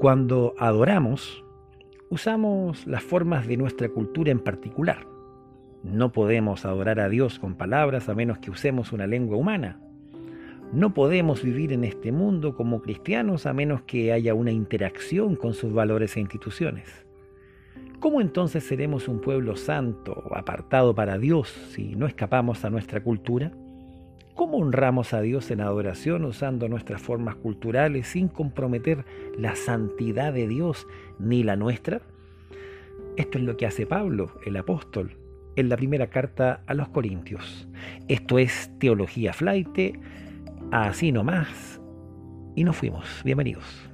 Cuando adoramos, usamos las formas de nuestra cultura en particular. No podemos adorar a Dios con palabras a menos que usemos una lengua humana. No podemos vivir en este mundo como cristianos a menos que haya una interacción con sus valores e instituciones. ¿Cómo entonces seremos un pueblo santo, apartado para Dios, si no escapamos a nuestra cultura? ¿Cómo honramos a Dios en adoración usando nuestras formas culturales sin comprometer la santidad de Dios ni la nuestra? Esto es lo que hace Pablo, el apóstol, en la primera carta a los Corintios. Esto es teología flight, así nomás, y nos fuimos. Bienvenidos.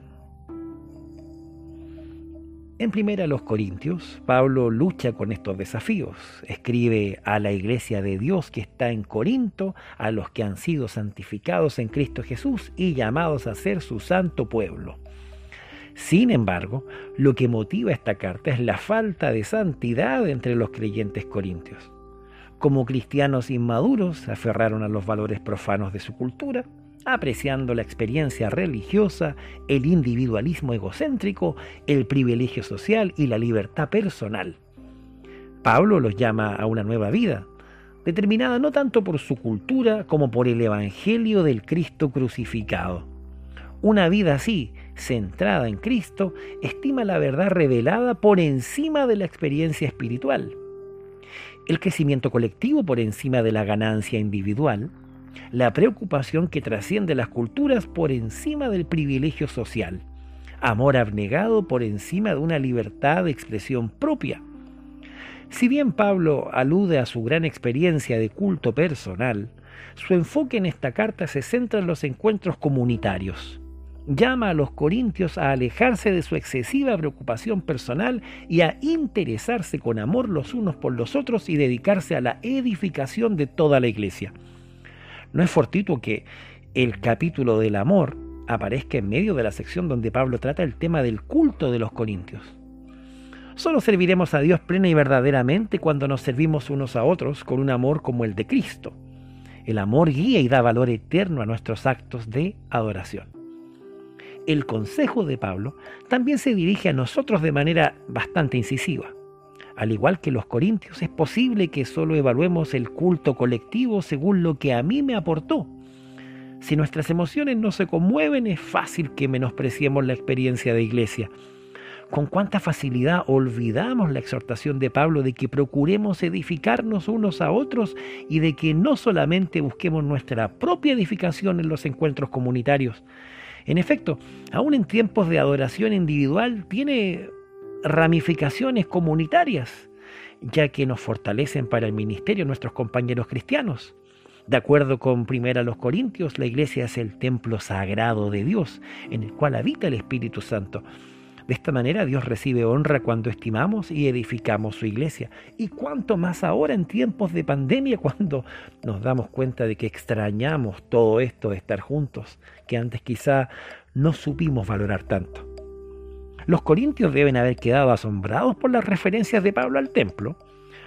En primera a los Corintios, Pablo lucha con estos desafíos. Escribe a la iglesia de Dios que está en Corinto, a los que han sido santificados en Cristo Jesús y llamados a ser su santo pueblo. Sin embargo, lo que motiva esta carta es la falta de santidad entre los creyentes corintios. Como cristianos inmaduros aferraron a los valores profanos de su cultura, apreciando la experiencia religiosa, el individualismo egocéntrico, el privilegio social y la libertad personal. Pablo los llama a una nueva vida, determinada no tanto por su cultura como por el Evangelio del Cristo crucificado. Una vida así, centrada en Cristo, estima la verdad revelada por encima de la experiencia espiritual. El crecimiento colectivo por encima de la ganancia individual, la preocupación que trasciende las culturas por encima del privilegio social, amor abnegado por encima de una libertad de expresión propia. Si bien Pablo alude a su gran experiencia de culto personal, su enfoque en esta carta se centra en los encuentros comunitarios llama a los corintios a alejarse de su excesiva preocupación personal y a interesarse con amor los unos por los otros y dedicarse a la edificación de toda la iglesia. No es fortuito que el capítulo del amor aparezca en medio de la sección donde Pablo trata el tema del culto de los corintios. Solo serviremos a Dios plena y verdaderamente cuando nos servimos unos a otros con un amor como el de Cristo. El amor guía y da valor eterno a nuestros actos de adoración el consejo de Pablo también se dirige a nosotros de manera bastante incisiva. Al igual que los corintios, es posible que solo evaluemos el culto colectivo según lo que a mí me aportó. Si nuestras emociones no se conmueven, es fácil que menospreciemos la experiencia de iglesia. Con cuánta facilidad olvidamos la exhortación de Pablo de que procuremos edificarnos unos a otros y de que no solamente busquemos nuestra propia edificación en los encuentros comunitarios, en efecto, aún en tiempos de adoración individual tiene ramificaciones comunitarias, ya que nos fortalecen para el ministerio nuestros compañeros cristianos. De acuerdo con Primera los Corintios, la iglesia es el templo sagrado de Dios, en el cual habita el Espíritu Santo. De esta manera Dios recibe honra cuando estimamos y edificamos su iglesia. Y cuánto más ahora en tiempos de pandemia cuando nos damos cuenta de que extrañamos todo esto de estar juntos, que antes quizá no supimos valorar tanto. Los corintios deben haber quedado asombrados por las referencias de Pablo al templo,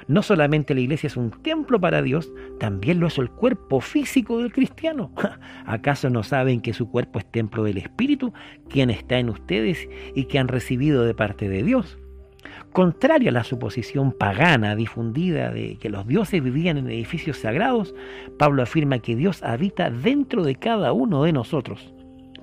no solamente la iglesia es un templo para Dios, también lo es el cuerpo físico del cristiano. ¿Acaso no saben que su cuerpo es templo del Espíritu, quien está en ustedes y que han recibido de parte de Dios? Contrario a la suposición pagana difundida de que los dioses vivían en edificios sagrados, Pablo afirma que Dios habita dentro de cada uno de nosotros.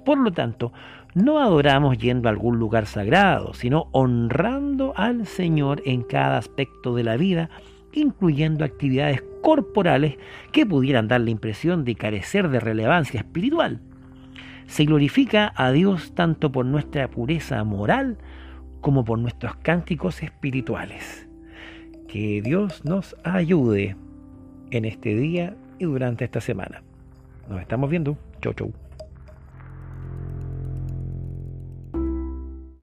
Por lo tanto, no adoramos yendo a algún lugar sagrado, sino honrando al Señor en cada aspecto de la vida, incluyendo actividades corporales que pudieran dar la impresión de carecer de relevancia espiritual. Se glorifica a Dios tanto por nuestra pureza moral como por nuestros cánticos espirituales. Que Dios nos ayude en este día y durante esta semana. Nos estamos viendo. Chau, chau.